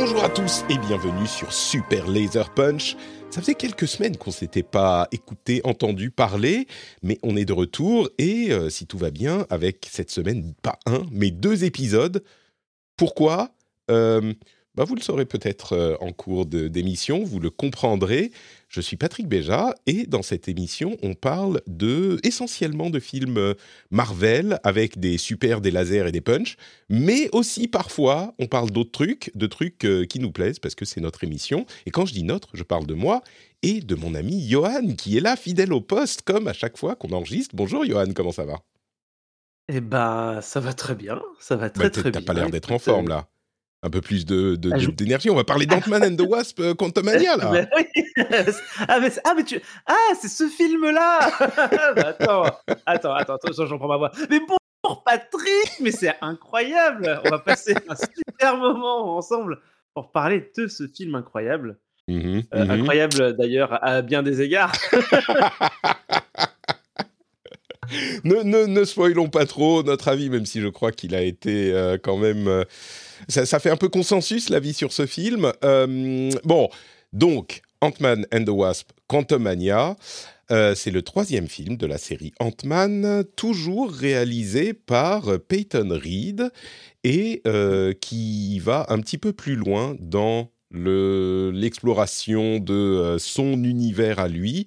Bonjour à tous et bienvenue sur Super Laser Punch. Ça faisait quelques semaines qu'on s'était pas écouté, entendu parler, mais on est de retour et euh, si tout va bien, avec cette semaine pas un, mais deux épisodes. Pourquoi? Euh, bah, Vous le saurez peut-être euh, en cours d'émission, vous le comprendrez. Je suis Patrick Béja et dans cette émission, on parle de essentiellement de films euh, Marvel avec des super, des lasers et des punch, mais aussi parfois on parle d'autres trucs, de trucs euh, qui nous plaisent parce que c'est notre émission. Et quand je dis notre, je parle de moi et de mon ami Johan qui est là, fidèle au poste, comme à chaque fois qu'on enregistre. Bonjour Johan, comment ça va? Eh ben, ça va très bien, ça va très Bah, très t'as- bien. T'as pas l'air d'être en forme euh, là. Un peu plus de- de- Ah, je- d'énergie. On va parler d'Ant-Man and the Wasp euh, Quantumania là. ben oui. ah, mais, ah, mais tu. Ah, c'est ce film-là Bah, Attends, attends, attends, attends, j'en prends ma voix. Mais bonjour Patrick Mais c'est incroyable On va passer un super moment ensemble pour parler de ce film incroyable. Mhm, Euh, mhm. Incroyable d'ailleurs à bien des égards. ne, ne, ne spoilons pas trop notre avis, même si je crois qu'il a été euh, quand même. euh, ça, fait un peu consensus l'avis sur ce film. Euh, bon, donc Ant-Man and the Wasp, Quantumania. c'est le troisième film de la série Ant-Man, toujours réalisé par Peyton Reed et qui va un petit peu plus loin dans le- l'exploration de euh, son univers à lui.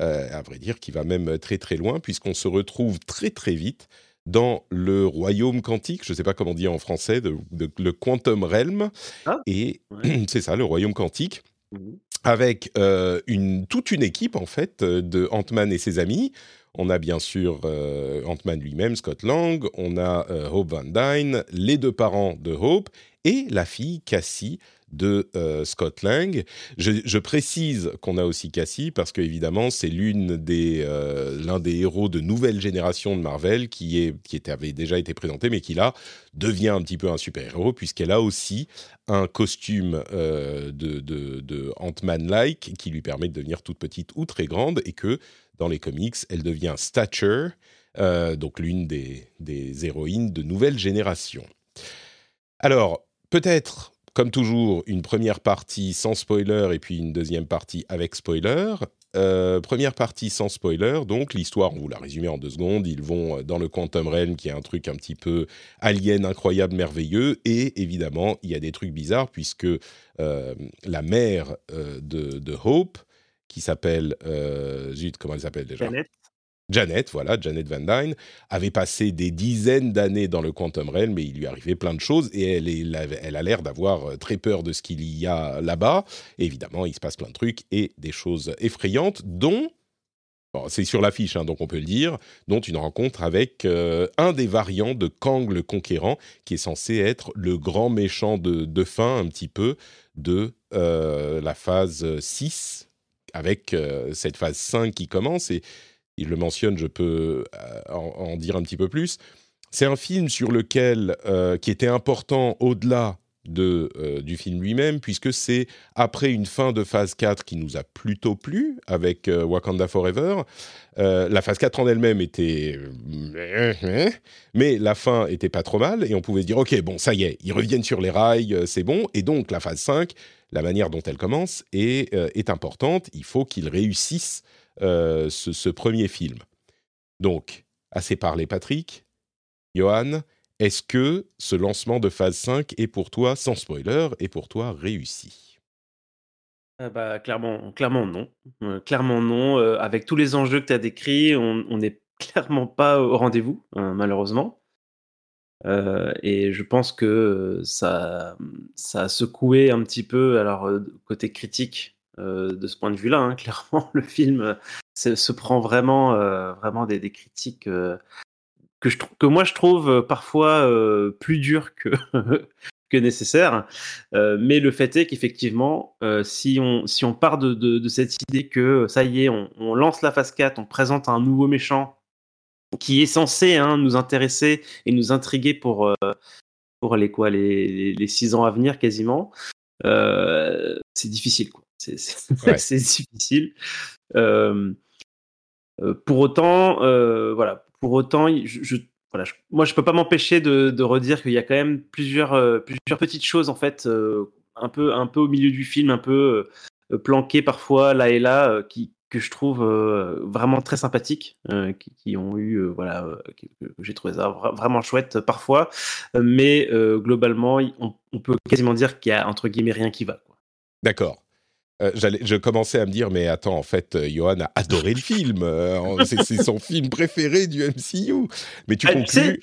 Euh, à vrai dire, qui va même très très loin, puisqu'on se retrouve très très vite dans le royaume quantique, je ne sais pas comment dire en français, de, de- le Quantum Realm, Ah, et ouais. c'est ça, le royaume quantique, Mhm. avec euh, une, toute une équipe en fait de Ant-Man et ses amis. On a bien sûr euh, Ant-Man lui-même, Scott Lang, on a euh, Hope Van Dyne, les deux parents de Hope et la fille Cassie de euh, Scott Lang. Je, précise qu'on a aussi Cassie parce que évidemment c'est l'une des euh, l'un des héros de nouvelle génération de Marvel qui est qui était, avait déjà été présenté mais qui là devient un petit peu un super héros puisqu'elle a aussi un costume euh, de, de, Ant-Man-like qui lui permet de devenir toute petite ou très grande et que dans les comics, elle devient Stature, donc l'une des, des héroïnes de nouvelle génération. Alors, peut-être, comme toujours, une première partie sans spoiler et puis une deuxième partie avec spoiler. Euh, première partie sans spoiler, donc l'histoire, on vous l'a résumé en deux secondes, ils vont euh, dans le Quantum Realm qui est un truc un petit peu alien, incroyable, merveilleux, et évidemment, il y a des trucs bizarres puisque euh, la mère de, Hope, qui s'appelle, zut, comment elle s'appelle déjà? Janet. Janet, voilà, Janet Van Dyne, avait passé des dizaines d'années dans le Quantum Realm, mais il lui arrivait plein de choses et elle, a l'air d'avoir euh, très peur de ce qu'il y a là-bas. Évidemment, il se passe plein de trucs et des choses effrayantes, dont, c'est sur l'affiche, hein, donc on peut le dire, dont une rencontre avec euh, un des variants de Kang le Conquérant, qui est censé être le grand méchant de, fin, un petit peu, de euh, la phase 6, avec cette phase 5 qui commence. Et il le mentionne, je peux euh, en, dire un petit peu plus. C'est un film sur lequel, euh, qui était important au-delà de, euh, du film lui-même, puisque c'est après une fin de phase 4 qui nous a plutôt plu, avec Wakanda Forever. La phase 4 en elle-même était... mais la fin était pas trop mal, et on pouvait se dire, ok, bon, ça y est, ils reviennent sur les rails, c'est bon. Et donc, la phase 5, la manière dont elle commence est, est importante. Il faut qu'ils réussissent ce, ce premier film. Donc, assez parlé, Patrick. Johan, est-ce que ce lancement de phase 5 est pour toi, sans spoiler, est pour toi réussi? Ah bah, clairement, clairement non. Euh, clairement non. Euh, avec tous les enjeux que tu as décrits, on n'est clairement pas au rendez-vous, hein, malheureusement. Euh, et je pense que ça, ça a secoué un petit peu, alors euh, côté critique euh, de ce point de vue-là, hein, clairement, le film se, se prend vraiment, euh, vraiment des, critiques euh, que, je, que moi je trouve euh, parfois euh, plus dures que, que nécessaire. Euh, mais le fait est qu'effectivement, euh, si, on, si on part de, cette idée que ça y est, on, lance la phase 4, on présente un nouveau méchant qui est censé hein, nous intéresser et nous intriguer pour, euh, pour les, quoi, les, six ans à venir quasiment, euh, c'est difficile. C'est, Ouais. difficile. Euh, pour autant, euh, voilà, pour autant, je, je- voilà, je- moi je peux pas m'empêcher de, de redire qu'il y a quand même plusieurs, euh, plusieurs petites choses en fait, un peu, un peu au milieu du film, un peu planquées parfois là et là, qui que je trouve vraiment très sympathiques, qui, qui ont eu, voilà, j'ai trouvé ça vra- vraiment chouette parfois, mais globalement, on, on peut quasiment dire qu'il y a entre guillemets rien qui va. D'accord. Euh, je commençais à me dire, mais attends, en fait, euh, Johan a adoré le film. euh, c'est, son film préféré du MCU. Mais tu Ah, conclus.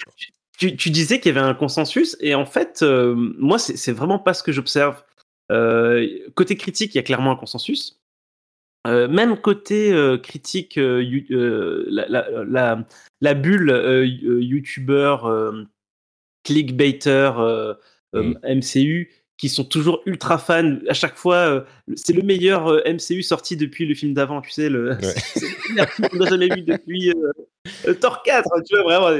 tu, tu disais qu'il y avait un consensus, et en fait, euh, moi, c'est vraiment pas ce que j'observe. Côté critique, il y a clairement un consensus. Même côté critique, la, la, la, la bulle youtubeur, clickbaiter, MCU, qui sont toujours ultra fans. À chaque fois, euh, c'est le meilleur euh, MCU sorti depuis le film d'avant, tu sais. Le, c'est le meilleur film qu'on a jamais vu depuis euh, Thor 4, tu vois, vraiment.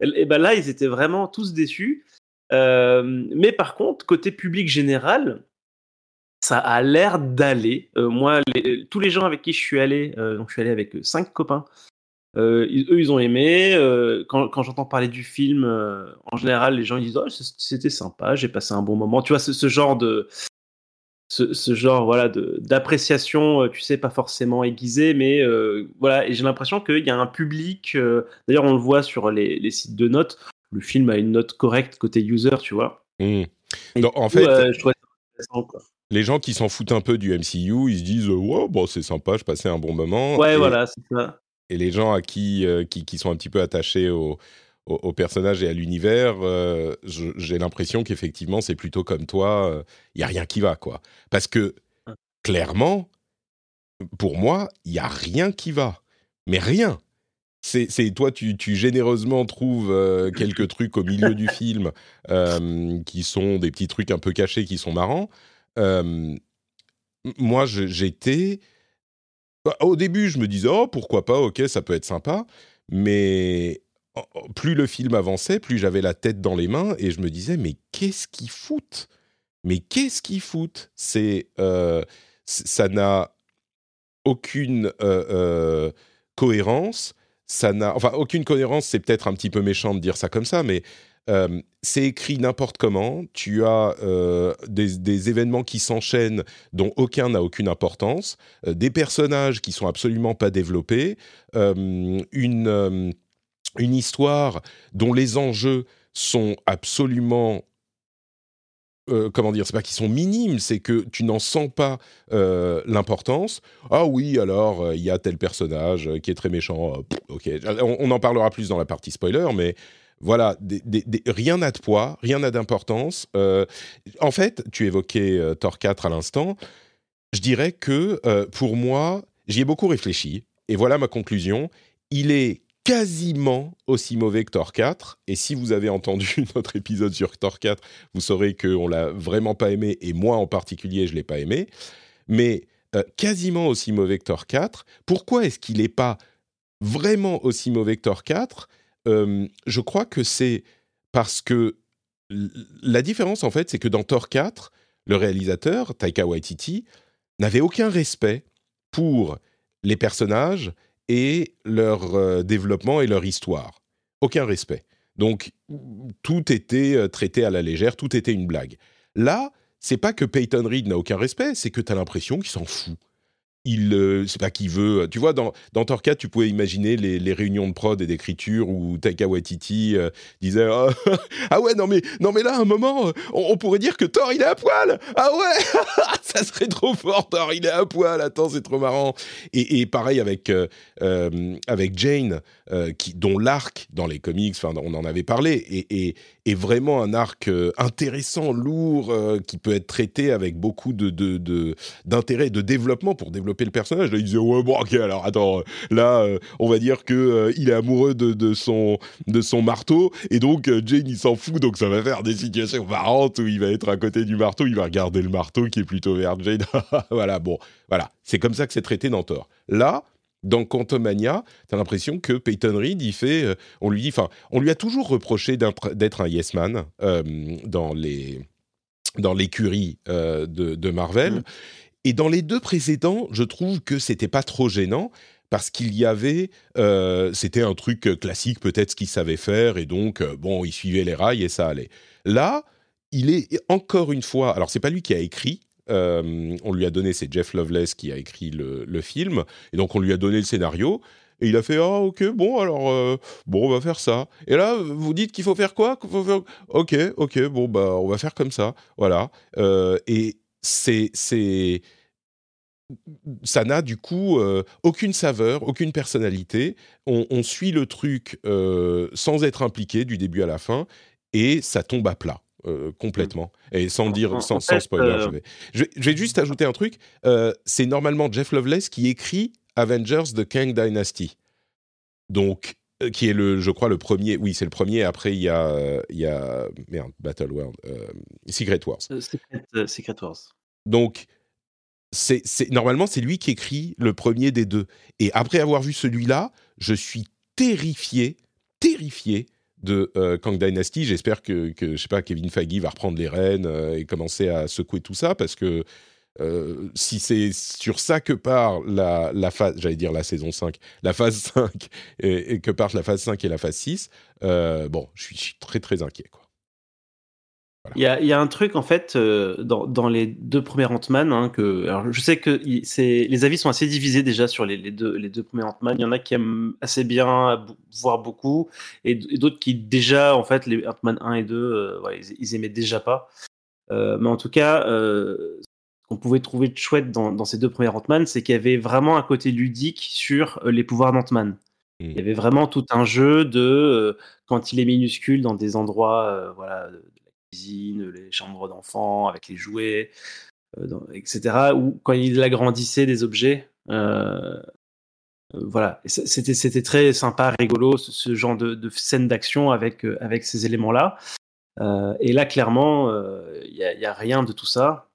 Et, et ben là, ils étaient vraiment tous déçus. Euh, mais par contre, côté public général, ça a l'air d'aller. Moi, les- tous les gens avec qui je suis allé, donc je suis allé avec cinq copains, euh, ils- eux, ils ont aimé. Euh, quand quand j'entends parler du film, euh, en général, les gens ils disent oh, c'était sympa, j'ai passé un bon moment. Tu vois, ce, ce genre de ce, ce genre voilà d'appréciation, tu sais, pas forcément aiguisée, mais voilà. Et j'ai l'impression qu'il y a un public. D'ailleurs, on le voit sur les, les sites de notes. Le film a une note correcte côté user, tu vois. Donc, du en coup, fait, je trouvais ça intéressant, quoi. les gens qui s'en foutent un peu du MCU, ils se disent, ouais, bon, c'est sympa, je passais un bon moment. Ouais, et, voilà, c'est ça. Et les gens à qui, euh, qui, qui sont un petit peu attachés au, au, au personnage et à l'univers, euh, j'ai l'impression qu'effectivement, c'est plutôt comme toi, il y a rien qui va, quoi. Parce que, clairement, pour moi, il y a rien qui va. Mais rien. C'est, toi, tu, tu généreusement trouves euh, quelques trucs au milieu du film euh, qui sont des petits trucs un peu cachés qui sont marrants. Euh, moi, j'étais. Bah, Au début, je me disais, oh, pourquoi pas, ok, ça peut être sympa. Mais oh, oh, plus le film avançait, plus j'avais la tête dans les mains et je me disais, mais qu'est-ce qu'ils foutent? Mais qu'est-ce qu'ils foutent? C'est. euh, ça n'a aucune euh, euh, cohérence. Ça n'a, enfin, aucune cohérence. C'est peut-être un petit peu méchant de dire ça comme ça, mais euh, c'est écrit n'importe comment. Tu as euh, des, événements qui s'enchaînent dont aucun n'a aucune importance, euh, des personnages qui sont absolument pas développés, une histoire dont les enjeux sont absolument comment dire, c'est pas qu'ils sont minimes, c'est que tu n'en sens pas l'importance. Ah oui, alors il y a tel personnage qui est très méchant. ok, on en parlera plus dans la partie spoiler, mais voilà, rien n'a de poids, rien n'a d'importance. Euh, en fait, tu évoquais euh, Thor 4 à l'instant. Je dirais que euh, pour moi, j'y ai beaucoup réfléchi, et voilà ma conclusion. Il est quasiment aussi mauvais que Thor 4. Et si vous avez entendu notre épisode sur Thor 4, vous saurez qu'on l'a vraiment pas aimé, et moi en particulier, je l'ai pas aimé. Mais quasiment aussi mauvais que Thor 4. Pourquoi est-ce qu'il n'est pas vraiment aussi mauvais que Thor 4 Je crois que c'est parce que la différence, en fait, c'est que dans Thor 4, le réalisateur, Taika Waititi, n'avait aucun respect pour les personnages et leur euh, développement et leur histoire. Aucun respect. Donc, tout était euh, traité à la légère, tout était une blague. Là, c'est pas que Peyton Reed n'a aucun respect, c'est que tu as l'impression qu'il s'en fout. Il, euh, c'est pas qu'il veut. Tu vois, dans, dans 4, tu pouvais imaginer les, réunions de prod et d'écriture où Taika Waititi euh, disait ah, ah ouais, non mais, non mais là, à un moment, on, pourrait dire que Thor, il est à poil. Ah ouais Ça serait trop fort, Thor, il est à poil. Attends, c'est trop marrant. Et, et pareil avec, euh, avec Jane, euh, dont l'arc dans les comics, on en avait parlé, est, vraiment un arc euh, intéressant, lourd, euh, qui peut être traité avec beaucoup d'intérêt, de, développement pour développer le personnage. Là, il disait ouais bon ok alors attends là on va dire que il est amoureux de, de, son de son marteau et donc Jane il s'en fout donc ça va faire des situations marrantes où il va être à côté du marteau, il va regarder le marteau qui est plutôt vers Jane. voilà bon voilà c'est comme ça que c'est traité dans Thor. Là dans Quantumania, tu as l'impression que Peyton Reed, il fait, euh, on lui enfin, on lui a toujours reproché d'être un yes man euh, dans les dans l'écurie euh, de, Marvel. Mm. Et dans les deux précédents, je trouve que c'était pas trop gênant parce qu'il y avait, c'était un truc classique peut-être ce qu'il savait faire et donc bon, il suivait les rails et ça allait. Là, il est encore une fois, alors c'est pas lui qui a écrit, euh, on lui a donné, c'est Jeff Loveless qui a écrit le, film, et donc on lui a donné le scénario. Et il a fait ah ok bon alors euh, bon on va faire ça et là vous dites qu'il faut faire quoi? Ok ok bon bah on va faire comme ça voilà euh, et c'est c'est ça n'a du coup aucune saveur, aucune personnalité. On, suit le truc sans être impliqué du début à la fin et ça tombe à plat. Euh, complètement. Et sans dire, sans, spoiler, euh, je, vais. Je, vais. juste ajouter un truc. Euh, c'est normalement Jeff Loveless qui écrit Avengers The Kang Dynasty. Donc, qui est le, je crois, le premier. Oui, c'est le premier. Après, il y a, il y a merde, Battle World, Secret Wars. Secret, Wars. Donc, c'est normalement c'est lui qui écrit le premier des deux. Et après avoir vu celui-là, je suis terrifié, terrifié de euh, Kang Dynasty. J'espère que, je sais pas, Kevin Feige va reprendre les rênes euh, et commencer à secouer tout ça parce que euh, si c'est sur ça que part la, phase, j'allais dire la saison 5, la phase 5 et, que part la phase 5 et la phase 6, bon, je suis, je suis, très très inquiet. Quoi. Il, y a, un truc en fait euh, dans, les deux premiers Ant-Man hein, que alors je sais que les avis sont assez divisés déjà sur les, deux les deux premiers Ant-Man. Il y en a qui aiment assez bien, voire beaucoup, et, d'autres qui déjà en fait les Ant-Man 1 et 2, euh, ils, aimaient déjà pas. Euh, mais en tout cas, ce qu'on pouvait trouver de chouette dans, ces deux premiers Ant-Man, c'est qu'il y avait vraiment un côté ludique sur les pouvoirs d'Ant-Man. Il y avait vraiment tout un jeu de quand il est minuscule dans des endroits voilà les chambres d'enfants avec les jouets, euh, etc. Ou quand il agrandissait des objets. Euh, euh, voilà, c'était c'était très sympa, rigolo, ce, genre de, scène d'action avec avec ces éléments-là. et là, clairement, il n'y a, a, rien de tout ça.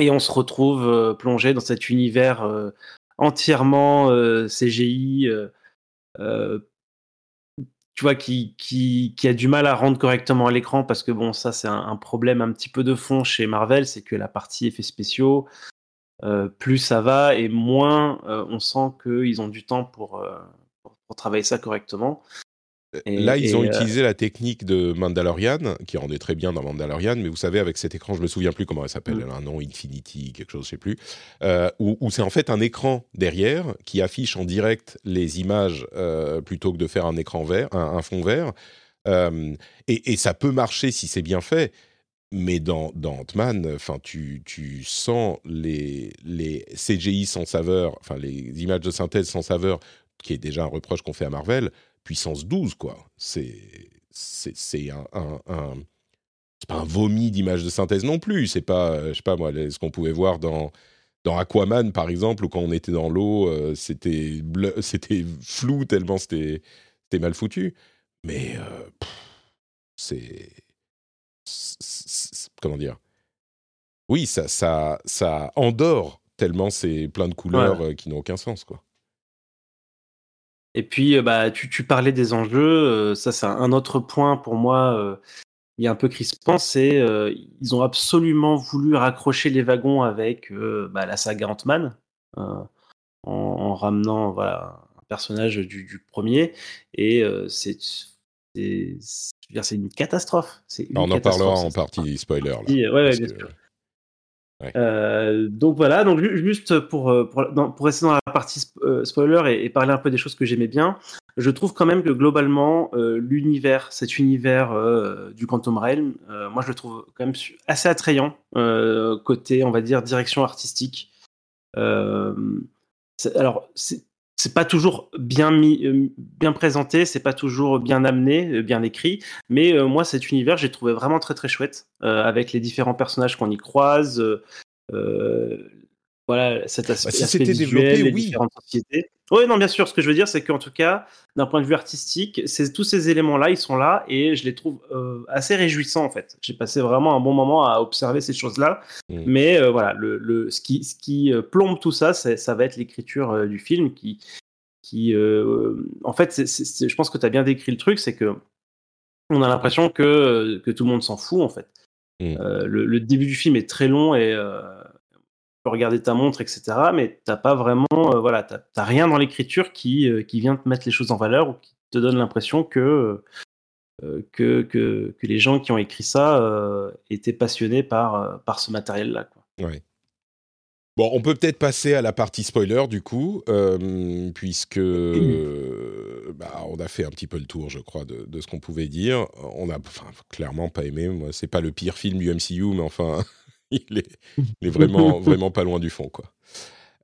Et on se retrouve plongé dans cet univers entièrement CGI, tu vois, qui, qui, a du mal à rendre correctement à l'écran parce que bon, ça c'est un, problème un petit peu de fond chez Marvel, c'est que la partie effets spéciaux, euh, plus ça va et moins euh, on sent qu'ils ont du temps pour, euh, pour, travailler ça correctement. Là, ils ont euh, utilisé la technique de Mandalorian, qui rendait très bien dans Mandalorian, mais vous savez, avec cet écran, je me souviens plus comment elle s'appelle, mm. elle a un nom, Infinity, quelque chose, je sais plus, euh, où, c'est en fait un écran derrière qui affiche en direct les images euh, plutôt que de faire un écran vert, un, fond vert. et, ça peut marcher si c'est bien fait, mais dans, dans Ant-Man, tu, tu sens les, les CGI sans saveur, enfin les images de synthèse sans saveur, qui est déjà un reproche qu'on fait à Marvel puissance 12, quoi. C'est c'est un, un, un c'est pas un vomi d'image de synthèse non plus. C'est pas, euh, je sais pas moi, ce qu'on pouvait voir dans dans Aquaman par exemple, ou quand on était dans l'eau, euh, c'était c'était flou tellement c'était c'était mal foutu. Mais euh, c'est comment dire? Oui, ça ça ça endort tellement c'est plein de couleurs qui n'ont aucun sens quoi. Et puis, euh, bah, tu, tu parlais des enjeux. Euh, ça, c'est un autre point pour moi. Euh, il y a un peu crispant, c'est ils ont absolument voulu raccrocher les wagons avec bah, la saga Ant-Man en, ramenant voilà, un personnage du, du premier. Et c'est c'est une catastrophe. Une on en parlera en partie spoiler. Là, ouais, ouais, bien sûr. Euh, donc voilà, donc juste pour, euh, pour, rester dans la partie euh, spoiler et, parler un peu des choses que j'aimais bien, je trouve quand même que globalement, l'univers, cet univers du Quantum Realm, moi je le trouve quand même assez attrayant côté, on va dire, direction artistique. alors, c'est pas toujours bien mis, euh, bien présenté, c'est pas toujours bien amené, euh, bien écrit. Mais euh, moi, cet univers, j'ai trouvé vraiment très très chouette avec les différents personnages qu'on y croise. Voilà, cet Bah, aspect, si développé, les oui. différentes sociétés. Oui, non, bien sûr. Ce que je veux dire, c'est qu'en tout cas, d'un point de vue artistique, c'est tous ces éléments-là, ils sont là et je les trouve euh, assez réjouissants en fait. J'ai passé vraiment un bon moment à observer ces choses-là. Mm. Mais euh, voilà, le, le- ce qui, ce qui euh, plombe tout ça, c'est- ça va être l'écriture euh, du film qui, qui euh, en fait, je pense que tu as bien décrit le truc, c'est que on a l'impression que, que tout le monde s'en fout en fait. Mm. Euh, le, le début du film est très long et euh, peux regarder ta montre, etc. Mais t'as pas vraiment, euh, voilà, t'as rien dans l'écriture qui, euh, qui vient te mettre les choses en valeur ou qui te donne l'impression que, euh, que, que, que les gens qui ont écrit ça euh, étaient passionnés par, par ce matériel-là. Ouais. Bon, on peut peut-être passer à la partie spoiler du coup, euh, puisque euh, bah, on a fait un petit peu le tour, je crois, de, de ce qu'on pouvait dire. On a enfin, clairement pas aimé. Moi, c'est pas le pire film du MCU, mais enfin, il est, vraiment, pas loin du fond, quoi.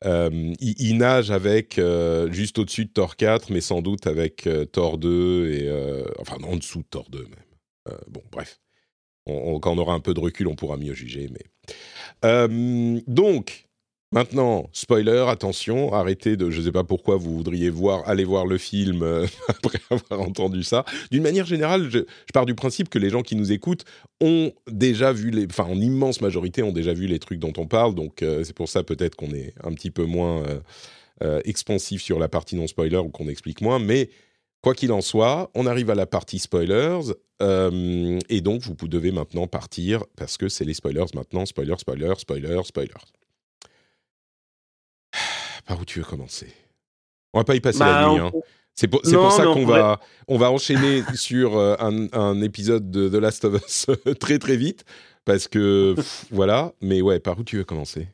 Il, nage avec euh, juste au-dessus de Thor 4, mais sans doute avec euh, Thor 2 et euh, enfin en dessous de Thor 2 même. Euh, bon, bref. Quand on aura un peu de recul, on pourra mieux juger. Mais donc, maintenant, spoiler, attention, arrêtez de. Je ne sais pas pourquoi vous voudriez voir, aller voir le film euh, après avoir entendu ça. D'une manière générale, je, pars du principe que les gens qui nous écoutent ont déjà vu les. Enfin, en immense majorité, ont déjà vu les trucs dont on parle. Donc, euh, c'est pour ça peut-être qu'on est un petit peu moins euh, expansif sur la partie non spoiler ou qu'on explique moins. Mais. Quoi qu'il en soit, on arrive à la partie spoilers, et donc vous devez maintenant partir parce que c'est les spoilers maintenant. Spoiler, spoiler, spoiler, spoiler. Par où tu veux commencer On va pas y passer Bah, la nuit. on- hein. C'est pour, c'est Non, pour ça qu'on pourrait- va, on va enchaîner sur euh, un, un épisode de The Last of Us très très vite parce que pff, voilà. Mais ouais, par où tu veux commencer?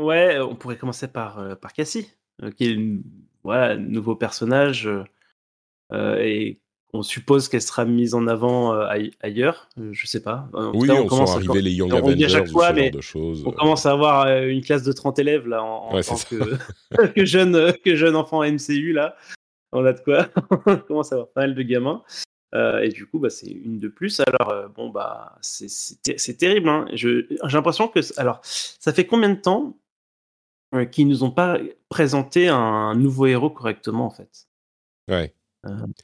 Ouais, on pourrait commencer par, euh, par Cassie, euh, qui est une, voilà, un nouveau personnage, euh, euh, et on suppose qu'elle sera mise en avant euh, aille- ailleurs, euh, je sais pas. En tout Oui, cas, on, commence sent à- arriver les Young on Avengers chaque fois, mais. On commence à avoir euh, une classe de 30 élèves là en, Ouais, tant que, que jeune que jeune enfant MCU là. On a de quoi. on commence à avoir pas mal de gamins. Euh, et du coup, bah, c'est une de plus. Alors, bon, bah, c'est- c'est ter- c'est terrible. Hein. J'ai l'impression que. Alors, ça fait combien de temps qu'ils nous ont pas présenté un nouveau héros correctement, en fait? Ouais.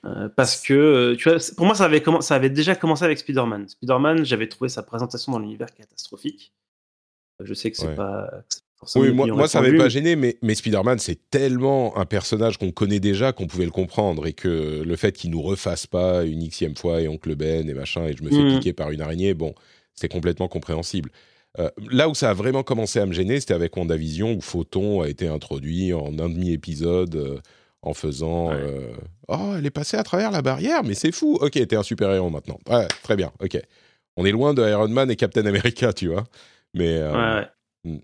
Euh, Parce que, euh, tu vois, pour moi, ça avait, commen- ça avait déjà commencé avec Spider-Man. Spider-Man, j'avais trouvé sa présentation dans l'univers catastrophique. Je sais que c'est Ouais. pas. Oui, moi, ça m'avait pas gêné, mais, mais Spider-Man, c'est tellement un personnage qu'on connaît déjà qu'on pouvait le comprendre et que le fait qu'il nous refasse pas une xième fois et Oncle Ben et machin, et je me fais Mhm. piquer par une araignée, bon, c'est complètement compréhensible. Euh, là où ça a vraiment commencé à me gêner, c'était avec WandaVision, où Photon a été introduit en un demi-épisode euh, en faisant Ouais. euh, Oh, elle est passée à travers la barrière, mais c'est fou Ok, t'es un super-héros maintenant. Ouais, très bien, ok. On est loin de Iron Man et Captain America, tu vois. Mais. euh, Ouais, ouais. hmm.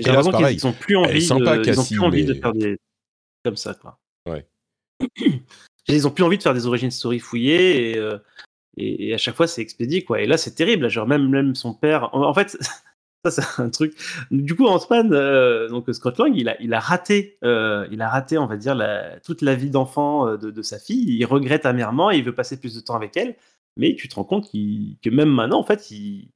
J'ai l'impression qu'ils ont plus envie, de, ils ont plus envie de faire des comme ça quoi. Ouais. Ils ont plus envie de faire des origines story fouillées et, euh, et, et à chaque fois c'est expédié quoi. Et là c'est terrible. là, Genre même même son père. En, en fait ça c'est un truc. Du coup Ant-Man euh, donc Scott Lang il a il a raté euh, il a raté on va dire la, toute la vie d'enfant euh, de, de sa fille. Il regrette amèrement et il veut passer plus de temps avec elle. Mais tu te rends compte que même maintenant en fait il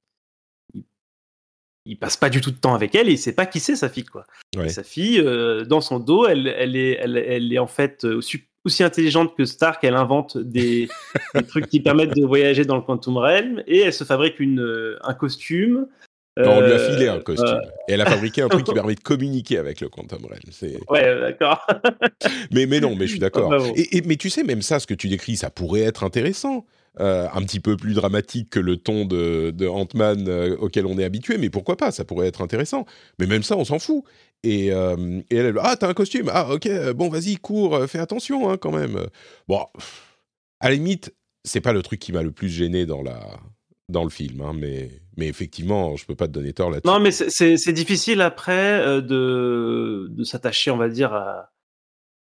il passe pas du tout de temps avec elle et il sait pas qui c'est sa fille quoi. Ouais. Sa fille euh, dans son dos, elle, elle est elle, elle est en fait aussi, intelligente que Stark, elle invente des, des trucs qui permettent de voyager dans le quantum realm et elle se fabrique une un costume. Non, on lui a euh, filé un costume. euh, Et elle a fabriqué un truc qui permet de communiquer avec le Quantum Realm. Ouais, d'accord. Mais, mais non, mais je suis d'accord. Ah, et, et- mais tu sais, même ça, ce que tu décris, ça pourrait être intéressant. Euh, un petit peu plus dramatique que le ton de, de Ant-Man euh, auquel on est habitué, mais pourquoi pas, ça pourrait être intéressant. Mais même ça, on s'en fout. Et, euh, et elle, elle, ah, t'as un costume, ah, ok, bon, vas-y, cours, fais attention, hein, quand même. Bon, à la limite, c'est pas le truc qui m'a le plus gêné dans, la, dans le film, hein, mais, mais effectivement, je peux pas te donner tort là-dessus. Non, mais c'est- difficile après euh, de, de s'attacher, on va dire, à,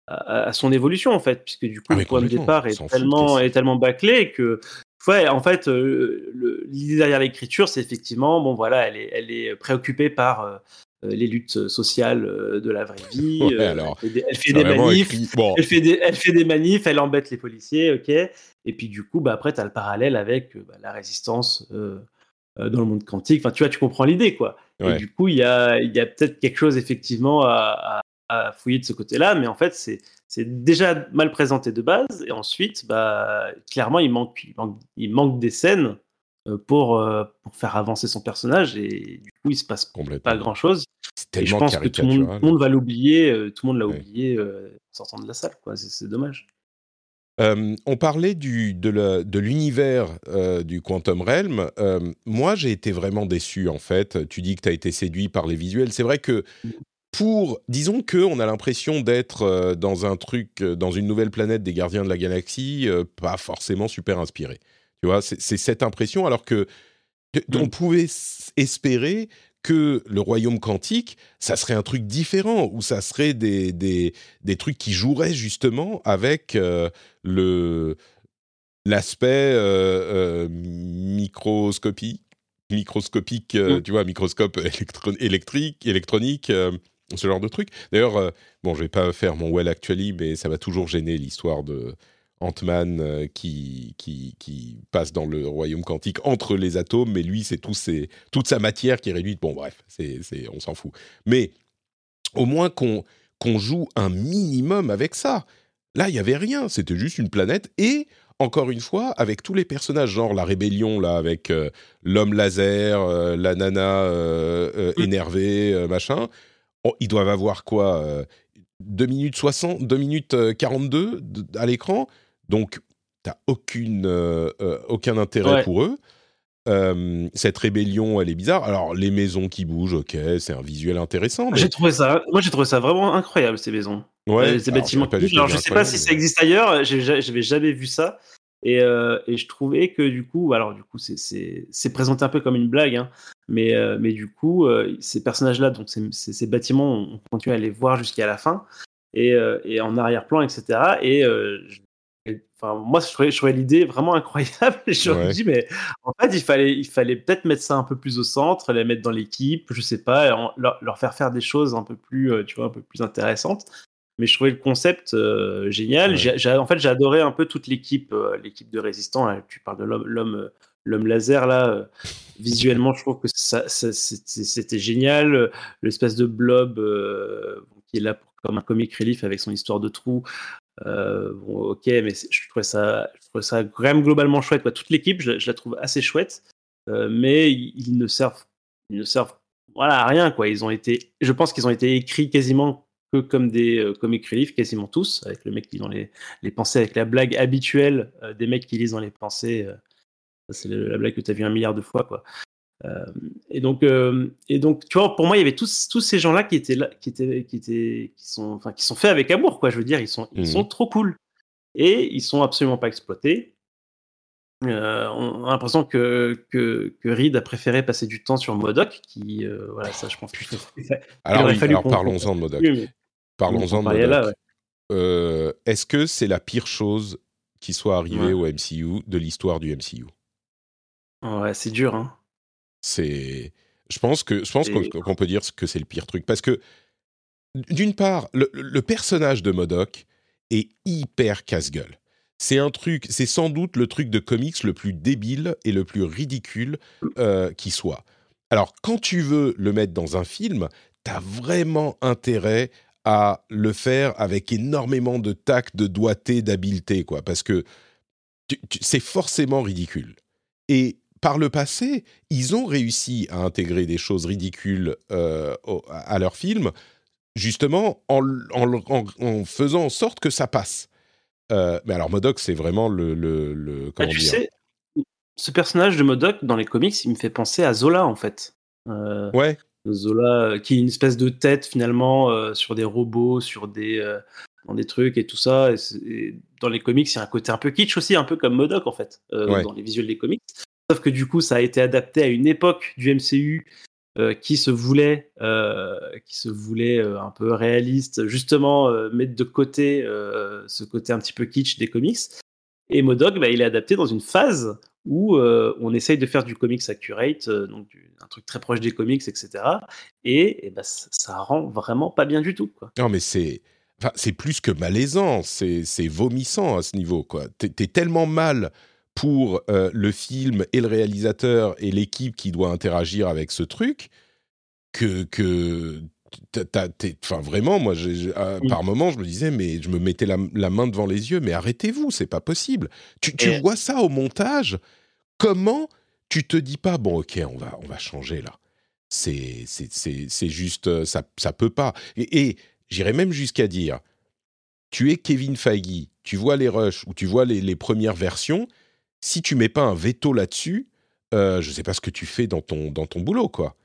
à, à son évolution en fait, puisque du coup Ah, le point de départ est fout, tellement, est tellement bâclé que ouais, en fait, l'idée derrière l'écriture, c'est effectivement, bon voilà, elle est, elle est préoccupée par les luttes sociales de la vraie vie. alors, elle fait des, manifs, elle, fait des, elle fait des manifs, elle embête les policiers, ok. Et puis du coup, bah, après, tu as le parallèle avec bah, la résistance dans le monde quantique. Enfin, tu vois, tu comprends l'idée, quoi. Et du coup, il y a, y a peut-être quelque chose effectivement à, à fouiller de ce côté-là, mais en fait, c'est c'est déjà mal présenté de base, et ensuite, bah, clairement, il manque, il manque, il manque des scènes euh, pour, euh, pour faire avancer son personnage, et du coup, il se passe pas grand-chose. Et je pense que tout le monde, va l'oublier, euh, tout le monde l'a oublié en sortant de la salle, quoi. C'est dommage. On parlait du, de l'univers du Quantum Realm. moi, j'ai été vraiment déçu, en fait. Tu dis que tu as été séduit par les visuels. C'est vrai que mmh pour, disons que on a l'impression d'être euh, dans un truc, euh, dans une nouvelle planète des Gardiens de la Galaxie, euh, pas forcément super inspiré. Tu vois, c'est cette impression, alors que on mm. pouvait espérer que le royaume quantique, ça serait un truc différent, ou ça serait des, des, des trucs qui joueraient justement avec le l'aspect microscopie microscopique, mm. tu vois, microscope électrique, électronique, ce genre de truc. D'ailleurs, euh, bon, je vais pas faire mon well actually, mais ça va toujours gêner l'histoire de Ant-Man euh, qui, qui, qui, passe dans le royaume quantique entre les atomes, mais lui, c'est tout toute sa matière qui est réduite. Bon, bref, c'est, on s'en fout. Mais au moins qu'on, qu'on joue un minimum avec ça. Là, il y avait rien, c'était juste une planète et encore une fois, avec tous les personnages, genre la rébellion, là, avec euh, l'homme laser, la nana mmh. énervée, machin, Oh, ils doivent avoir quoi 2 euh, minutes 60, 2 minutes 42 euh, à l'écran. Donc, tu aucune, euh, aucun intérêt pour eux. cette rébellion, elle est bizarre. Alors, les maisons qui bougent, ok, c'est un visuel intéressant. J'ai trouvé ça, moi j'ai trouvé ça vraiment incroyable ces maisons. Ouais, ces bâtiments. Alors, je sais pas si ça existe ailleurs. J'avais jamais vu ça. Et, et, je trouvais que du coup, alors du coup, c'est présenté un peu comme une blague, hein, mais, euh, mais du coup, euh, ces personnages-là, donc ces, ces, bâtiments, on continue à les voir jusqu'à la fin, et, euh, et en arrière-plan, etc. Et enfin, moi, je trouvais, je trouvais l'idée vraiment incroyable. Et je me dis, mais en fait, il fallait, il fallait peut-être mettre ça un peu plus au centre, les mettre dans l'équipe, je sais pas, leur, leur, faire faire des choses un peu plus, tu vois, un peu plus intéressantes. Mais je trouvais le concept génial. J'ai, en fait, j'ai adoré un peu toute l'équipe, l'équipe de résistants. tu parles de l'homme, l'homme laser là euh, visuellement je trouve que ça, c'était génial l'espèce de blob euh, qui est là pour, comme un comic relief avec son histoire de trou euh, bon, ok mais je trouvais ça je trouvais ça quand même globalement chouette quoi. toute l'équipe je, la trouve assez chouette mais ils, ne servent ils ne servent voilà à rien quoi ils ont été je pense qu'ils ont été écrits quasiment que comme des comic relief quasiment tous avec le mec qui dans les, les pensées avec la blague habituelle des mecs qui lisent dans les pensées c'est la blague que tu as vu un milliard de fois, quoi. Euh, et donc, euh, et donc, tu vois, pour moi, il y avait tous, tous ces gens-là qui étaient là, qui étaient, qui étaient, qui sont, enfin, qui sont faits avec amour, quoi. Je veux dire, ils sont, ils sont mmh. trop cool et ils sont absolument pas exploités. Euh, on a l'impression que, que, que, Reed a préféré passer du temps sur Modoc, qui, voilà, ça, je pense. alors, alors parlons-en de Modoc. parlons-en de Modoc. Est-ce que c'est la pire chose qui soit arrivée au MCU de l'histoire du MCU Ouais, c'est dur, hein. C'est. Je pense que je pense qu'on peut dire que c'est le pire truc parce que d'une part, le, personnage de Modoc est hyper casse-gueule. C'est un truc, c'est sans doute le truc de comics le plus débile et le plus ridicule euh, qui soit. Alors, quand tu veux le mettre dans un film, t'as vraiment intérêt à le faire avec énormément de tact, de doigté, d'habileté, quoi, parce que c'est forcément ridicule. Et par le passé, ils ont réussi à intégrer des choses ridicules euh, à leur film, justement en, en, faisant en sorte que ça passe. Euh, mais alors Modoc, c'est vraiment le, le, bah, tu Sais, ce personnage de Modoc dans les comics, il me fait penser à Zola en fait. Euh, ouais. Zola, qui est une espèce de tête finalement sur des robots, sur des dans des trucs et tout ça. Et, dans les comics, il y a un côté un peu kitsch aussi, un peu comme Modoc en fait, dans les visuels des comics. Sauf que du coup, ça a été adapté à une époque du MCU euh, qui se voulait, euh, qui se voulait euh, un peu réaliste, justement mettre de côté ce côté un petit peu kitsch des comics. Et Modoc, bah, il est adapté dans une phase où on essaye de faire du comics accurate, donc un truc très proche des comics, etc. Et, bah, ça, rend vraiment pas bien du tout. Non, mais c'est. C'est plus que malaisant, c'est vomissant à ce niveau. quoi. T'es es tellement mal pour euh, le film et le réalisateur et l'équipe qui doit interagir avec ce truc que, que enfin vraiment, moi, euh, par moment, je me disais, mais je me mettais la, main devant les yeux, mais arrêtez-vous, c'est pas possible. Tu, vois ça au montage Comment tu te dis pas, bon, ok, on va, on va changer là C'est, c'est, juste, euh, ça, ça peut pas. Et, j'irais même jusqu'à dire, tu es Kevin Feige, tu vois les rushs ou tu vois les, premières versions, si tu mets pas un veto là-dessus, euh, je sais pas ce que tu fais dans ton, dans ton boulot, quoi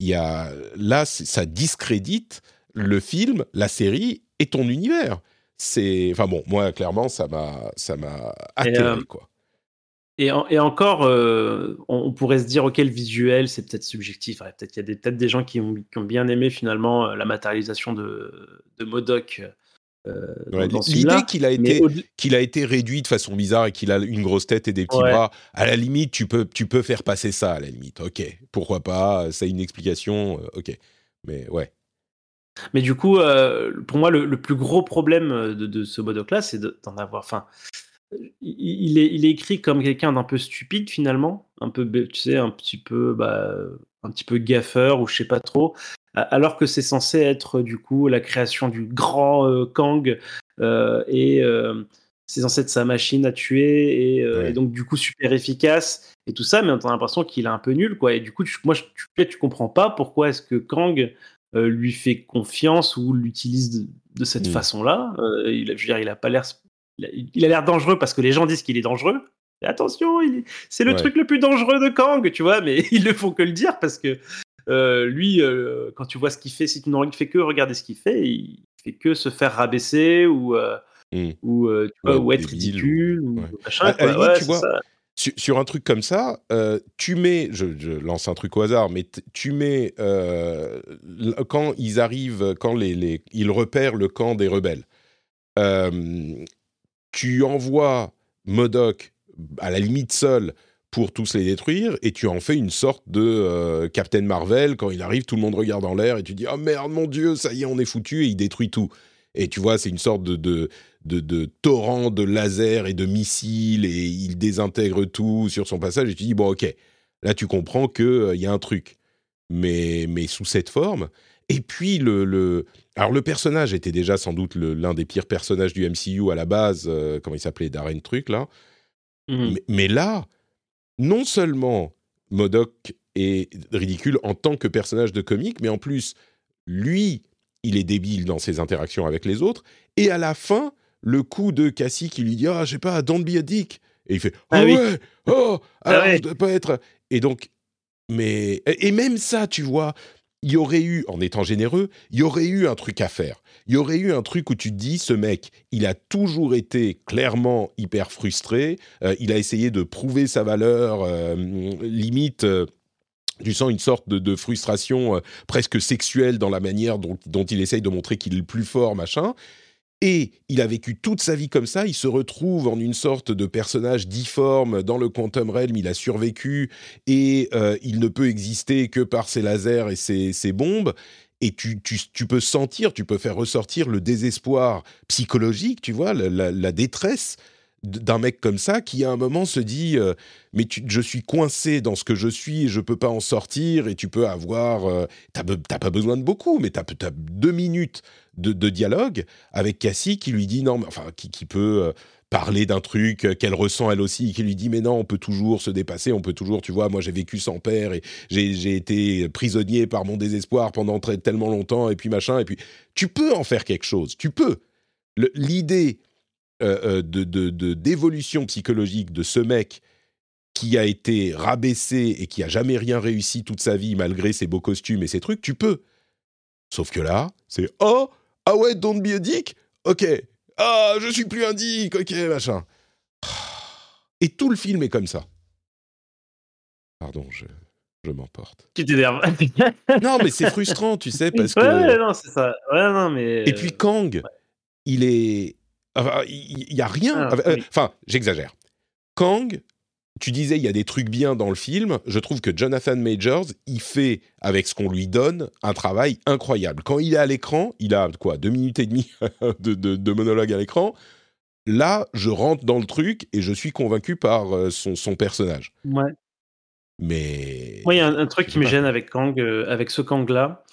il y a là ça discrédite le film, la série et ton univers. C'est enfin bon, moi clairement ça m'a ça m'a atterré euh, quoi. Et, et encore, euh, on, pourrait se dire, ok, le visuel, c'est peut-être subjectif. peut-être il y a peut-être des gens qui ont, qui ont, bien aimé finalement la matérialisation de, de Modoc euh, l'idée qu'il a été qu'il a été réduit de façon bizarre et qu'il a une grosse tête et des petits bras, à la limite, tu peux tu peux faire passer ça à la limite. Ok, pourquoi pas C'est une explication. Euh, ok, mais ouais. Mais du coup, euh, pour moi, le, plus gros problème de, ce Modoc-là, c'est d'en avoir. Enfin, il est, il est écrit comme quelqu'un d'un peu stupide finalement, un peu, tu sais, un petit peu, bah, un petit peu gaffeur ou je sais pas trop alors que c'est censé être du coup la création du grand euh, Kang euh, et euh, c'est censé être sa machine à tuer et, donc du coup super efficace et tout ça, mais on a l'impression qu'il est un peu nul quoi. Et du coup, moi, tu, tu comprends pas pourquoi est-ce que Kang lui fait confiance ou l'utilise de, cette mm. façon-là. il, je veux dire, il a pas l'air, il a l'air dangereux parce que les gens disent qu'il est dangereux. attention, c'est le truc le plus dangereux de Kang, tu vois, mais ils ne font que le dire parce que euh, lui, euh, quand tu vois ce qu'il fait, si tu ne fais que regarder ce qu'il fait, il fait que se faire rabaisser ou, euh, mmh. ou, ou être ridicule. Ou, machin, tu vois, sur, un truc comme ça, tu mets, je, lance un truc au hasard, mais tu mets quand ils arrivent, quand les, les, ils repèrent le camp des rebelles, tu envoies Modoc à la limite seul pour tous les détruire, et tu en fais une sorte de euh, Captain Marvel, quand il arrive, tout le monde regarde en l'air, et tu dis « Oh merde, mon Dieu, ça y est, on est foutu », et il détruit tout. Et tu vois, c'est une sorte de, de, de, torrent de lasers et de missiles, et il désintègre tout sur son passage, et tu dis « Bon, ok, là tu comprends qu'il euh, y a un truc. » Mais, mais sous cette forme. Et puis, le, le... Alors, le personnage était déjà sans doute l'un des pires personnages du MCU à la base, euh, comment il s'appelait, Darren Truc, là. Mmh. mais, là, non seulement Modoc est ridicule en tant que personnage de comique, mais en plus, lui, il est débile dans ses interactions avec les autres. Et à la fin, le coup de Cassie qui lui dit Ah, je sais pas, don't be a dick. Et il fait Ah, ah ouais, oh, ah je dois pas être. Et donc, mais. Et même ça, tu vois, il y aurait eu, en étant généreux, il y aurait eu un truc à faire. Il y aurait eu un truc où tu te dis, ce mec, il a toujours été clairement hyper frustré, euh, il a essayé de prouver sa valeur, euh, limite... Euh, tu sens une sorte de, frustration presque sexuelle dans la manière dont, dont il essaye de montrer qu'il est le plus fort, machin. Et il a vécu toute sa vie comme ça, il se retrouve en une sorte de personnage difforme dans le Quantum Realm, il a survécu et euh, il ne peut exister que par ses lasers et ses, bombes. Et tu, peux sentir, tu peux faire ressortir le désespoir psychologique, tu vois, la, détresse d'un mec comme ça qui à un moment se dit euh, mais je suis coincé dans ce que je suis et je peux pas en sortir et tu peux avoir euh, Tu t'as pas besoin de beaucoup mais t'as as deux minutes de, dialogue avec Cassie qui lui dit non, mais, enfin, qui, qui peut euh, parler d'un truc qu'elle ressent elle aussi, qui lui dit mais non, on peut toujours se dépasser, on peut toujours, tu vois, moi j'ai vécu sans père et j'ai été prisonnier par mon désespoir pendant tellement longtemps et puis machin, et puis tu peux en faire quelque chose, tu peux. L'idée euh, de d'évolution psychologique de ce mec qui a été rabaissé et qui a jamais rien réussi toute sa vie malgré ses beaux costumes et ses trucs, tu peux. Sauf que là, c'est oh, ah ouais, don't be a dick Ok. Ah, je suis plus un dick, ok, machin. Et tout le film est comme ça. Pardon, je, je m'emporte. Tu t'énerves. non, mais c'est frustrant, tu sais, parce que. Ouais, non, c'est ça. Ouais, non, mais. Et puis Kang, il est. Enfin, il y, a rien. Ah, euh, oui. Enfin, j'exagère. Kang, tu disais il y a des trucs bien dans le film. Je trouve que Jonathan Majors, il fait avec ce qu'on lui donne un travail incroyable. Quand il est à l'écran, il a quoi deux minutes et demie de, de- de monologue à l'écran. Là, je rentre dans le truc et je suis convaincu par euh, son, son personnage. Ouais. Mais Moi, il y a un, un truc qui me gêne avec Kang, euh, avec ce Kang-là,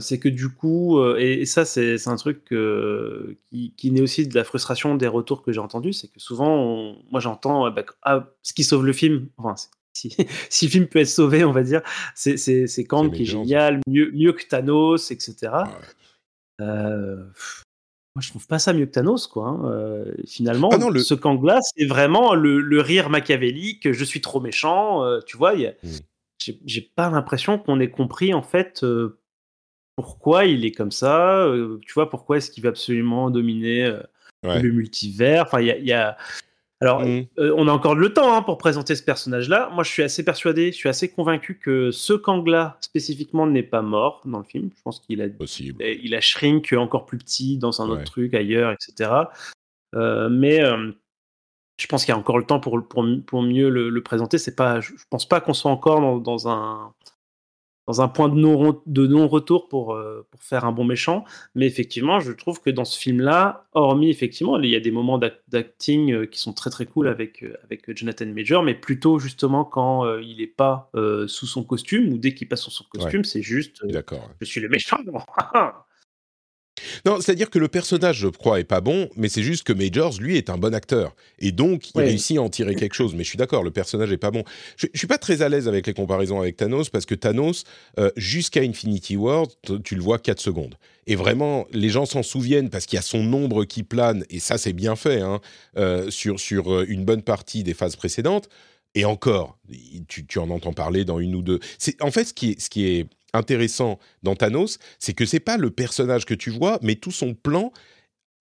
c'est que du coup, euh, et, ça, c'est un truc euh, qui, qui naît aussi de la frustration des retours que j'ai entendus, c'est que souvent, on- moi, j'entends euh, bah, ah, ce qui sauve le film. Enfin, si, si le film peut être sauvé, on va dire, c'est Kang qui est génial, mieux, mieux que Thanos, etc. Ouais. Euh, moi, je trouve pas ça mieux que Thanos, quoi. hein. Euh, finalement, Ah non, le- ce Kang-là, c'est vraiment le, le rire machiavélique. Je suis trop méchant. euh, tu vois, il y a- Mm. j'ai pas l'impression qu'on ait compris en fait euh, pourquoi il est comme ça. euh, tu vois, pourquoi est-ce qu'il veut absolument dominer euh, Ouais. le multivers? Enfin, il y a, il y a- Alors, Mm. euh, on a encore le temps hein, pour présenter ce personnage-là. Moi, je suis assez persuadé, je suis assez convaincu que ce Kang-là spécifiquement n'est pas mort dans le film. Je pense qu'il a Possible. il a shrink encore plus petit dans un autre truc ailleurs, etc. Mais je pense qu'il y a encore le temps pour, pour, pour mieux le, le présenter. C'est pas, je, je pense pas qu'on soit encore dans, dans un dans un point de non de non retour pour euh, pour faire un bon méchant. Mais effectivement, je trouve que dans ce film-là, hormis effectivement, il y a des moments d'ac- d'acting euh, qui sont très très cool avec euh, avec Jonathan Major, mais plutôt justement quand il est pas sous son costume ou dès qu'il passe sous son costume, c'est juste je suis le méchant. Non, c'est-à-dire que le personnage, je crois, est pas bon, mais c'est juste que Majors, lui, est un bon acteur. Et donc, il réussit à en tirer quelque chose. Mais je suis d'accord, le personnage est pas bon. Je, je suis pas très à l'aise avec les comparaisons avec Thanos, parce que Thanos, euh, jusqu'à Infinity War, tu le vois 4 secondes. Et vraiment, les gens s'en souviennent parce qu'il y a son ombre qui plane, et ça, c'est bien fait, hein, euh, sur, sur euh, une bonne partie des phases précédentes. Et encore, tu, tu en entends parler dans une ou deux. C'est en fait ce qui est, ce qui est intéressant dans Thanos, c'est que c'est pas le personnage que tu vois, mais tout son plan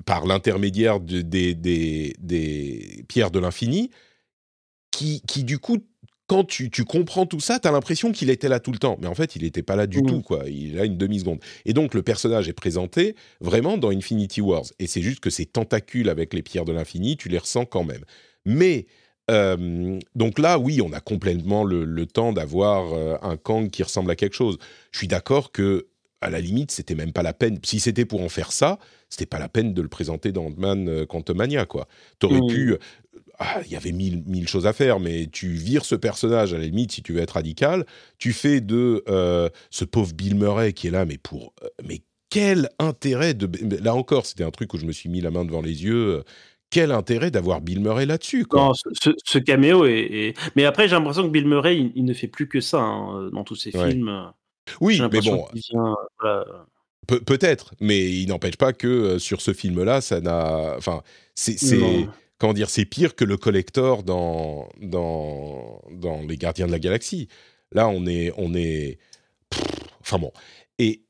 par l'intermédiaire de- des, des, des pierres de l'infini, qui, qui du coup, quand tu, tu comprends tout ça, tu as l'impression qu'il était là tout le temps. Mais en fait, il n'était pas là du Mhm. tout, quoi. Il a une demi-seconde. Et donc, le personnage est présenté vraiment dans Infinity Wars. Et c'est juste que ces tentacules avec les pierres de l'infini, tu les ressens quand même. Mais euh, donc là, oui, on a complètement le, le temps d'avoir euh, un Kang qui ressemble à quelque chose. Je suis d'accord que, à la limite, c'était même pas la peine. Si c'était pour en faire ça, c'était pas la peine de le présenter dans Ant-Man euh, Quantumania, quoi. T'aurais pu. ah, Il y avait mille, mille choses à faire, mais tu vires ce personnage, à la limite, si tu veux être radical. Tu fais de euh, ce pauvre Bill Murray qui est là, mais pour. euh, mais quel intérêt de. Là encore, c'était un truc où je me suis mis la main devant les yeux. Quel intérêt d'avoir Bill Murray là-dessus, quoi? Non, ce, ce- ce caméo est, est- Mais après, j'ai l'impression que Bill Murray, il, il ne fait plus que ça hein, dans tous ses Ouais. films. oui, mais bon, vient. euh. Pe- Peut-être, mais il n'empêche pas que euh, sur ce film-là, ça n'a. Enfin, c'est. Comment dire C'est pire que le collector dans, dans, dans Les Gardiens de la Galaxie. Là, on est. On est pff, enfin bon. Et,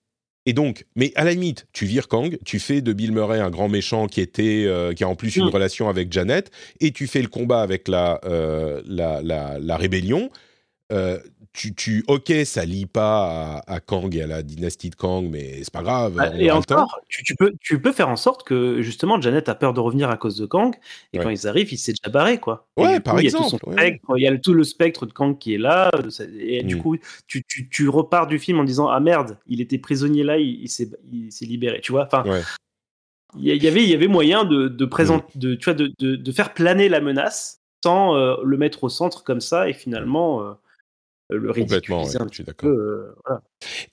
et donc, mais à la limite, tu vires Kang, tu fais de Bill Murray un grand méchant qui, était, euh, qui a en plus une relation avec Janet, et tu fais le combat avec la, euh, la, la, la rébellion. Euh, tu, tu, ok, ça lie pas à, à Kang et à la dynastie de Kang, mais c'est pas grave. Ah, on Et encore, tu, tu peux, tu peux faire en sorte que justement Janet a peur de revenir à cause de Kang, et Ouais. quand ils arrivent, il s'est déjà barré, quoi. Ouais, par coup, il y a tout exemple, son ouais. spectre, il y a le- tout le spectre de Kang qui est là, et du Mm. coup, tu, tu, tu repars du film en disant ah merde, il était prisonnier là, il, il s'est libéré, tu vois. Enfin, Ouais. il y, il y avait, il y avait moyen de, de présenter, de, tu vois, de, de, de faire planer la menace sans euh, le mettre au centre comme ça, et finalement euh, le Complètement, ridiculiser ouais, un je suis petit d'accord. peu. euh, voilà.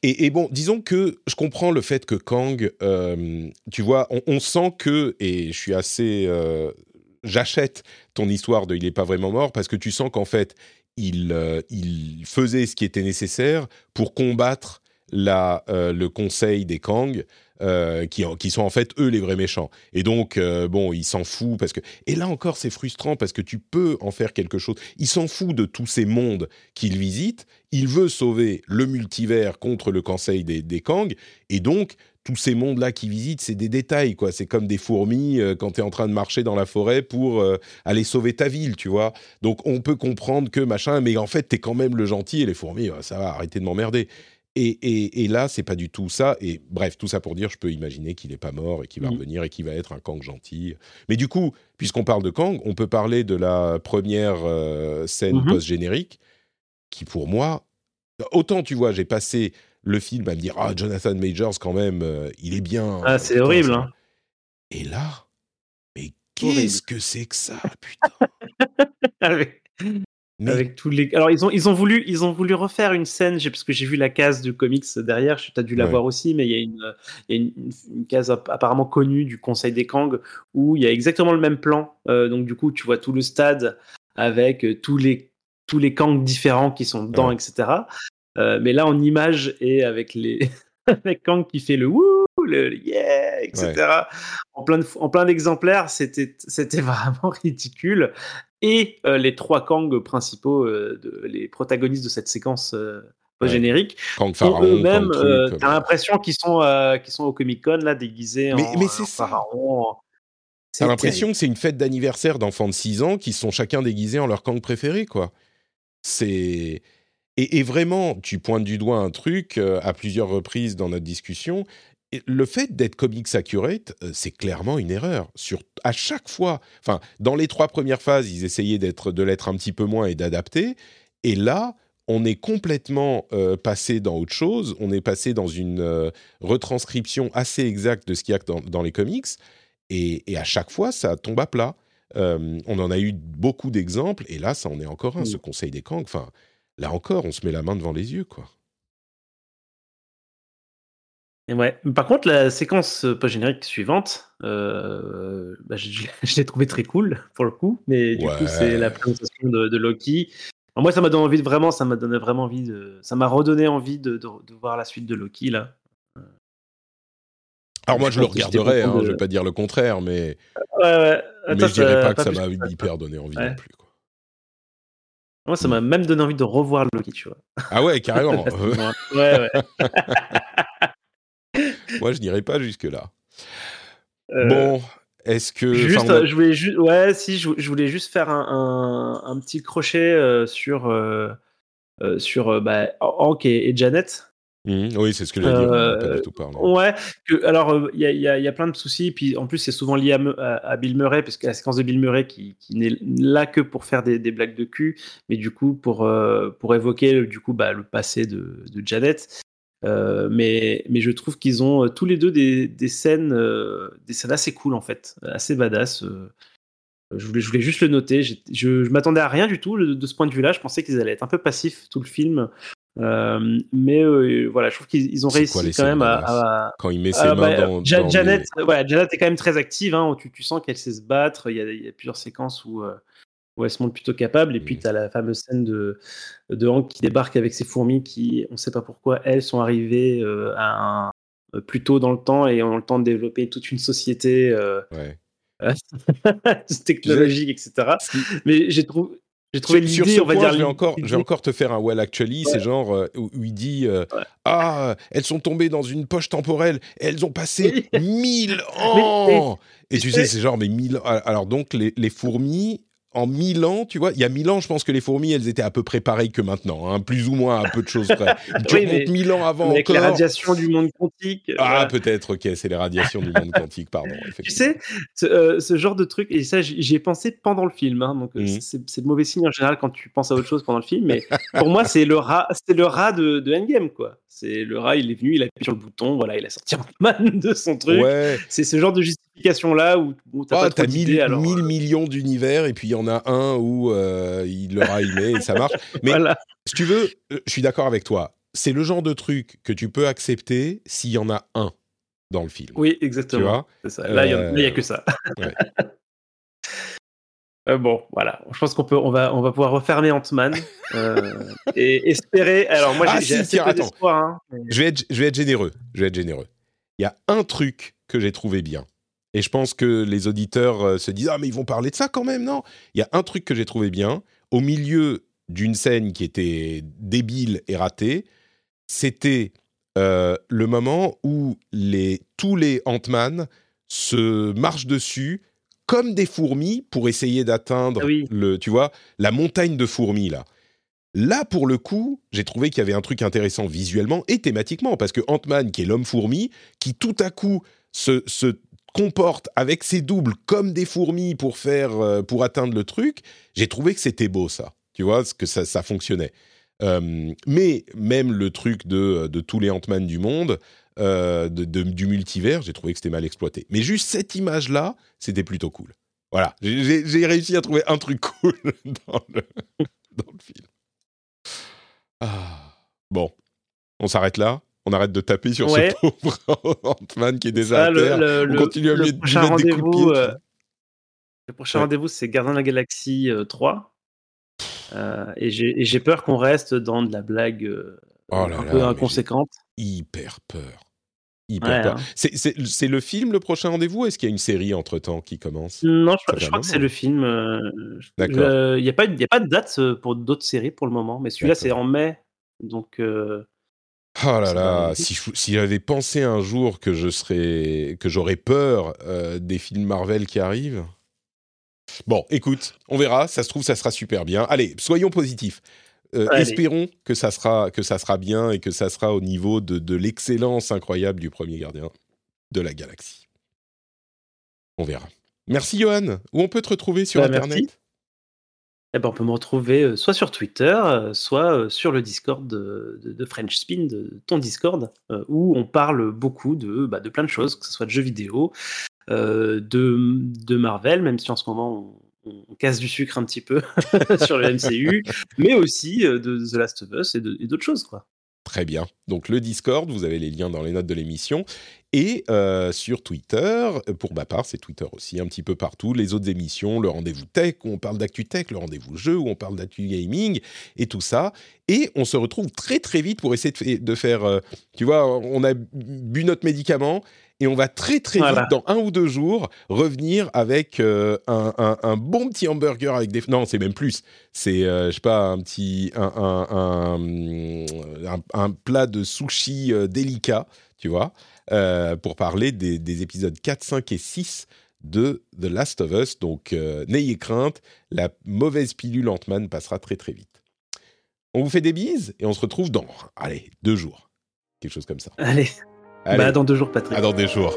Et, et bon, disons que je comprends le fait que Kang, euh, tu vois, on, on sent que, et je suis assez. euh, J'achète ton histoire de il n'est pas vraiment mort parce que tu sens qu'en fait, il, euh, il faisait ce qui était nécessaire pour combattre la, euh, le conseil des Kang, euh, qui, sont en fait eux les vrais méchants. Et donc, euh, bon, il s'en fout parce que. Et là encore, c'est frustrant parce que tu peux en faire quelque chose. Il s'en fout de tous ces mondes qu'il visite. Il veut sauver le multivers contre le conseil des, des Kang. Et donc, tous ces mondes-là qu'il visite, c'est des détails, quoi. C'est comme des fourmis euh, quand tu es en train de marcher dans la forêt pour aller sauver ta ville, tu vois. Donc, on peut comprendre que machin, mais en fait, tu es quand même le gentil et les fourmis, ça va, arrêtez de m'emmerder. Et, et, et là, c'est pas du tout ça. Et bref, tout ça pour dire, je peux imaginer qu'il n'est pas mort et qu'il va Mm. revenir et qu'il va être un Kang gentil. Mais du coup, puisqu'on parle de Kang, on peut parler de la première euh, scène Mhm. post-générique qui, pour moi, autant tu vois, j'ai passé le film à me dire Ah, Jonathan Majors, quand même, euh, il est bien. Ah, c'est Putain, horrible. Hein. Et là, mais qu'est-ce que c'est que ça, putain? Avec, Mais avec tous les. Alors ils ont ils ont voulu ils ont voulu refaire une scène parce que j'ai vu la case de comics derrière. Tu as dû la Ouais. voir aussi, mais il y a une il y a une, case app- apparemment connue du Conseil des Kang où il y a exactement le même plan. Euh, donc du coup tu vois tout le stade avec euh, tous les tous les Kang différents qui sont dedans, Ouais. etc. Euh, mais là en image et avec les avec Kang qui fait le wouh le yeah etc. En plein de, en plein d'exemplaires, c'était c'était vraiment ridicule. Et euh, les trois Kang principaux, euh, de, les protagonistes de cette séquence euh, post-générique, Kang Pharaon, eux-mêmes, t'as l'impression qu'ils sont, qu'ils sont au Comic Con là, déguisés Mais- en, mais c'est pharaon. T'as l'impression que c'est une fête d'anniversaire d'enfants de 6 ans qui sont chacun déguisés en leur Kang préféré, quoi. C'est. Et, et vraiment, tu pointes du doigt un truc euh, à plusieurs reprises dans notre discussion. Le fait d'être comics accurate, euh, c'est clairement une erreur. Sur, à chaque fois, enfin, dans les trois premières phases, ils essayaient d'être, de l'être un petit peu moins et d'adapter. Et là, on est complètement euh, passé dans autre chose. On est passé dans une euh, retranscription assez exacte de ce qu'il y a dans, dans les comics. Et, et à chaque fois, ça tombe à plat. Euh, on en a eu beaucoup d'exemples, et là, ça en est encore un, ce Conseil des Kangs. Enfin, là encore, on se met la main devant les yeux, quoi. Et ouais. Par contre, la séquence euh, post-générique suivante, euh, bah, je, l'ai trouvée très cool pour le coup, mais du Ouais. coup, c'est la présentation de, de Loki. Alors moi, ça m'a donné envie de vraiment, ça m'a donné vraiment envie de, ça m'a redonné envie de, voir la suite de Loki là. Alors moi, Je je le regarderai, hein, je vais pas dire le contraire, mais, Ouais, ouais. mais je dirais pas que ça m'a hyper donné envie non plus. Quoi. Moi, ça m'a même donné envie de revoir Loki, tu vois. Ah ouais, carrément. ouais, ouais. moi, je n'irai pas jusque-là. Euh, Bon, est-ce que... Juste, enfin, on a- je voulais juste, ouais, si, je, je voulais juste faire un, un, un petit crochet euh, sur, euh, euh, sur euh, bah, Hank et, et Janet. Mhm, oui, c'est ce que j'allais dire, pas Euh, du tout parlé. Ouais, que, alors euh, il y, y y a plein de soucis, puis en plus c'est souvent lié à, Me- à- à Bill Murray, parce que la séquence de Bill Murray qui, qui n'est là que pour faire des, des blagues de cul, mais du coup pour, euh, pour évoquer du coup bah, le passé de, de Janet. Euh, mais, mais je trouve qu'ils ont euh, tous les deux des, des scènes, euh, des scènes assez cool en fait, assez badass. je, voulais, je voulais juste le noter. Je, je m'attendais à rien du tout de, de ce point de vue-là. Je pensais qu'ils allaient être un peu passifs tout le film. Mais voilà, je trouve qu'ils ils ont réussi quoi quand même à, Quand il met ses ah, mains bah, dans... Ja- dans Janet, les- ouais, Janet est quand même très active. Hein, tu, tu sens qu'elle sait se battre. Il y a, il y a plusieurs séquences où, où elle se montre plutôt capable. Et puis, Mhm. tu as la fameuse scène de, de Hank qui débarque avec ses fourmis qui, on ne sait pas pourquoi, elles sont arrivées euh, à un, euh, plus tôt dans le temps et ont le temps de développer toute une société euh, Ouais. technologique, etc. Mais j'ai trouvé. J'ai trouvé sur, sur ce on va point, dire. je vais, encore, l'idée- je vais encore te faire un well actually. C'est genre euh, où, où il dit euh, Ah, elles sont tombées dans une poche temporelle. Elles ont passé mille ans. Et tu sais, c'est genre, mais mille ans. Alors, donc, les, les fourmis, en mille ans, tu vois, il y a mille ans, je pense que les fourmis, elles étaient à peu près pareilles que maintenant, hein, plus ou moins à peu de choses près. tu Oui, mais mille ans avant Avec encore. la radiation du monde quantique. Ah, voilà. peut-être, ok, c'est les radiations du monde quantique, pardon. Tu sais, ce, euh, ce genre de truc, et ça j'y ai pensé pendant le film, hein, donc euh, Mhm. c'est c'est de mauvais signe en général quand tu penses à autre chose pendant le film, mais pour moi c'est le rat, c'est le rat de, de Endgame quoi. C'est le rat, il est venu, il a appuyé sur le bouton, voilà, il a sorti Ant-Man de son truc. Ouais, C'est ce genre de justification là où, où t'as Ah, pas trop t'as d'idées, mille, alors mille euh, millions d'univers et puis il y en a un où euh, il l'aura aimé et ça marche. Mais voilà. si tu veux, euh, je suis d'accord avec toi. C'est le genre de truc que tu peux accepter s'il y en a un dans le film. Oui, Tu exactement. vois ça. Là, il Euh, là, il y a que ça. ouais. Euh, bon, voilà. Je pense qu'on peut, on va, on va pouvoir refermer Ant-Man euh, et espérer. Alors moi, j'ai Ah, si, assez tiens, peu attends. d'espoir. hein, mais- Je vais, être, je vais être généreux. Je vais être généreux. Il y a un truc que j'ai trouvé bien. Et je pense que les auditeurs euh, se disent Ah, mais ils vont parler de ça quand même, non? Il y a un truc que j'ai trouvé bien. Au milieu d'une scène qui était débile et ratée, c'était euh, le moment où les, tous les Ant-Man se marchent dessus comme des fourmis pour essayer d'atteindre oui. le, tu vois, la montagne de fourmis là. Là, pour le coup, j'ai trouvé qu'il y avait un truc intéressant visuellement et thématiquement, parce que Ant-Man, qui est l'homme fourmi, qui tout à coup se, se comporte avec ses doubles comme des fourmis pour faire, euh, pour atteindre le truc, j'ai trouvé que c'était beau ça. Tu vois, que ça, ça fonctionnait. Euh, mais même le truc de, de tous les Ant-Man du monde, euh, de, du multivers, j'ai trouvé que c'était mal exploité. Mais juste cette image-là, c'était plutôt cool. Voilà, j'ai- réussi à trouver un truc cool dans le, dans le film. Ah. Bon, on s'arrête là On arrête de taper sur Ouais. ce pauvre Ant-Man qui est déjà Ah, à le- terre le- On continue à lui mettre des coups de rendez-vous, pied. euh, Le prochain Ouais. rendez-vous, c'est Gardien de la Galaxie euh, 3. Euh, et j'ai et j'ai peur qu'on reste dans de la blague euh, Oh un là, peu inconséquente. hyper peur. Hyper Ouais, peur. hein. C'est- le film, le prochain rendez-vous Est-ce qu'il y a une série entre-temps qui commence? Non, je, crois que c'est le film. euh, D'accord. Il n'y a, pas- a de date euh, pour d'autres séries pour le moment, mais celui-là, c'est en mai. Donc, euh, Oh là là, si, j'avais pensé un jour que je serais, que j'aurais peur euh, des films Marvel qui arrivent. Bon, écoute, on verra. Ça se trouve, ça sera super bien. Allez, soyons positifs. Euh, espérons que ça sera, que ça sera bien et que ça sera au niveau de, de l'excellence incroyable du premier gardien de la galaxie. On verra. Merci Johan. Où on peut te retrouver sur Bah, Internet? merci. Eh ben, on peut me retrouver euh, soit sur Twitter, euh, soit euh, sur le Discord de, French Spin, de ton Discord, où on parle beaucoup de, bah, de plein de choses, que ce soit de jeux vidéo, de, Marvel, même si en ce moment on, on casse du sucre un petit peu sur le MCU, mais aussi de The Last of Us et d'autres choses. Quoi. Très bien. Donc le Discord, vous avez les liens dans les notes de l'émission. Et euh, sur Twitter, pour ma part, c'est Twitter aussi, un petit peu partout. Les autres émissions, le rendez-vous tech, où on parle d'actu tech, le rendez-vous jeu, où on parle d'actu gaming, et tout ça. Et on se retrouve très très vite pour essayer de faire... euh, tu vois, on a bu notre médicament, et on va très très Voilà. vite, dans un ou deux jours, revenir avec euh, un, un- un bon petit hamburger avec des... Non, c'est même plus. C'est, euh, je sais pas, un petit... Un, un plat de sushi euh, délicat, tu vois, euh, pour parler des, des épisodes 4, 5 et 6 de The Last of Us. Donc, euh, n'ayez crainte, la mauvaise pilule Ant-Man passera très très vite. On vous fait des bises et on se retrouve dans, allez, deux jours. Quelque chose comme ça. Allez, Allez, bah, dans deux jours, Patrick. à dans des jours.